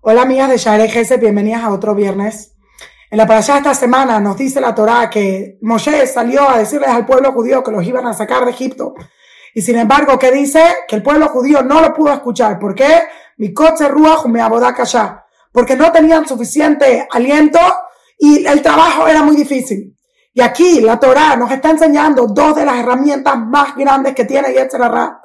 Hola amigas de Share Gese, bienvenidas a otro viernes. En la parasha de esta semana nos dice la Torá que Moshe salió a decirles al pueblo judío que los iban a sacar de Egipto. Y sin embargo, ¿qué dice? Que el pueblo judío no lo pudo escuchar. ¿Por qué? Mi coche ruach me allá. Porque no tenían suficiente aliento y el trabajo era muy difícil. Y aquí la Torá nos está enseñando dos de las herramientas más grandes que tiene Yetzirah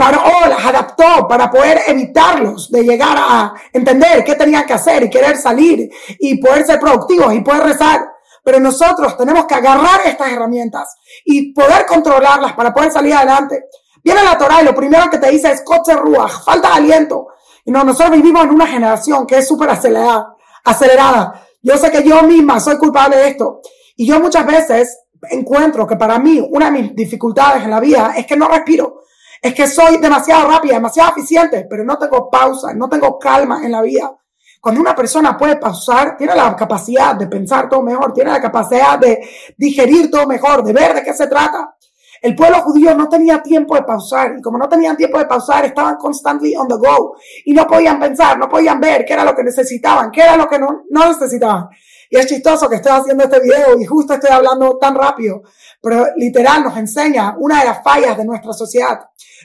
Paró, las adaptó para poder evitarlos de llegar a entender qué tenían que hacer y querer salir y poder ser productivos y poder rezar. Pero nosotros tenemos que agarrar estas herramientas y poder controlarlas para poder salir adelante. Viene la Torah y lo primero que te dice es coche ruach, falta de aliento. Y no, nosotros vivimos en una generación que es súper acelerada, acelerada. Yo sé que yo misma soy culpable de esto. Y yo muchas veces encuentro que para mí una de mis dificultades en la vida es que no respiro. Es que soy demasiado rápida, demasiado eficiente, pero no tengo pausa, no tengo calma en la vida. Cuando una persona puede pausar, tiene la capacidad de pensar todo mejor, tiene la capacidad de digerir todo mejor, de ver de qué se trata. El pueblo judío no tenía tiempo de pausar y como no tenían tiempo de pausar, estaban constantly on the go y no podían pensar, no podían ver qué era lo que necesitaban, qué era lo que no, no necesitaban. Y es chistoso que estoy haciendo este video y justo estoy hablando tan rápido, pero literal nos enseña una de las fallas de nuestra sociedad.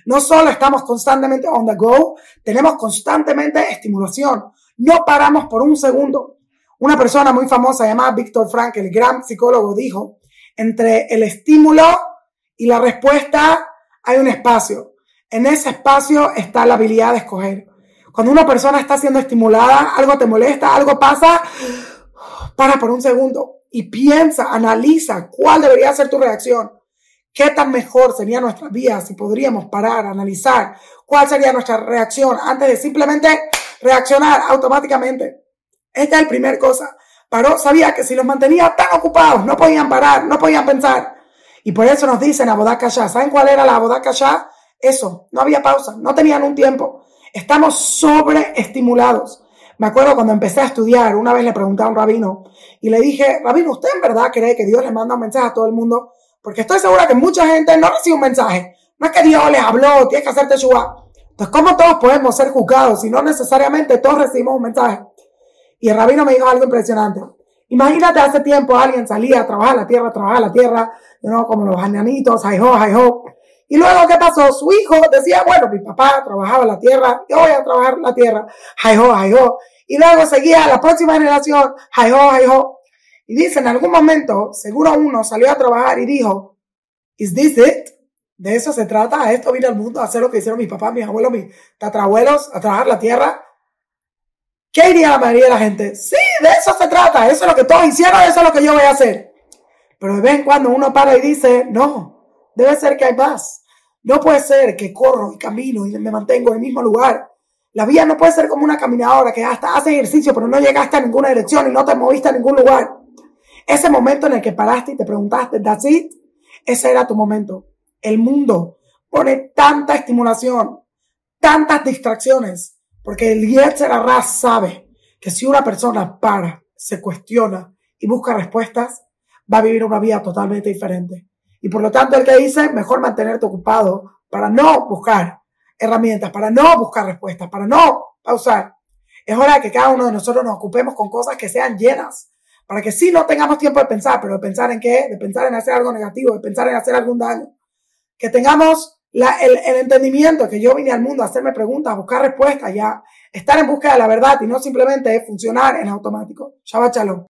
No solo estamos constantemente on the go, tenemos constantemente estimulación. No paramos por un segundo. Una persona muy famosa llamada Víctor Frank, el gran psicólogo, dijo, entre el estímulo y la respuesta hay un espacio. En ese espacio está la habilidad de escoger. Cuando una persona está siendo estimulada, algo te molesta, algo pasa, para por un segundo y piensa, analiza cuál debería ser tu reacción. ¿Qué tan mejor sería nuestra vida si podríamos parar, analizar cuál sería nuestra reacción antes de simplemente reaccionar automáticamente? Esta es la primera cosa. Paró, sabía que si los mantenía tan ocupados, no podían parar, no podían pensar. Y por eso nos dicen a ya. ¿Saben cuál era la ya? Eso, no había pausa, no tenían un tiempo. Estamos sobreestimulados. Me acuerdo cuando empecé a estudiar, una vez le pregunté a un rabino y le dije, rabino, ¿usted en verdad cree que Dios le manda un mensaje a todo el mundo? Porque estoy segura que mucha gente no recibe un mensaje. No es que Dios les habló, tienes que hacerte chubá. Entonces, ¿cómo todos podemos ser juzgados si no necesariamente todos recibimos un mensaje? Y el rabino me dijo algo impresionante. Imagínate hace tiempo alguien salía a trabajar la tierra, a trabajar la tierra, you como los añanitos, hi ho, hi ho. Y luego, ¿qué pasó? Su hijo decía, bueno, mi papá trabajaba la tierra, yo voy a trabajar la tierra, hi-ho, hi-ho. Y luego seguía la próxima generación, hi-ho, hi-ho. Y dice, en algún momento, seguro uno salió a trabajar y dijo, ¿Is this it? De eso se trata, esto vino al mundo, a hacer lo que hicieron mis papás, mis abuelos, mis tatarabuelos, a trabajar la tierra. ¿Qué diría la mayoría de la gente? Sí, de eso se trata, eso es lo que todos hicieron, eso es lo que yo voy a hacer. Pero de vez en cuando uno para y dice, no, Debe ser que hay más. No puede ser que corro y camino y me mantengo en el mismo lugar. La vida no puede ser como una caminadora que hasta hace ejercicio pero no llegaste a ninguna dirección y no te moviste a ningún lugar. Ese momento en el que paraste y te preguntaste, that's it, ese era tu momento. El mundo pone tanta estimulación, tantas distracciones, porque el Yetzerarra sabe que si una persona para, se cuestiona y busca respuestas, va a vivir una vida totalmente diferente. Y por lo tanto, el que dice, mejor mantenerte ocupado para no buscar herramientas, para no buscar respuestas, para no pausar. Es hora de que cada uno de nosotros nos ocupemos con cosas que sean llenas, para que sí no tengamos tiempo de pensar, pero de pensar en qué, de pensar en hacer algo negativo, de pensar en hacer algún daño. Que tengamos el, entendimiento que yo vine al mundo a hacerme preguntas, a buscar respuestas, ya estar en busca de la verdad y no simplemente funcionar en automático. Shabbat Shalom.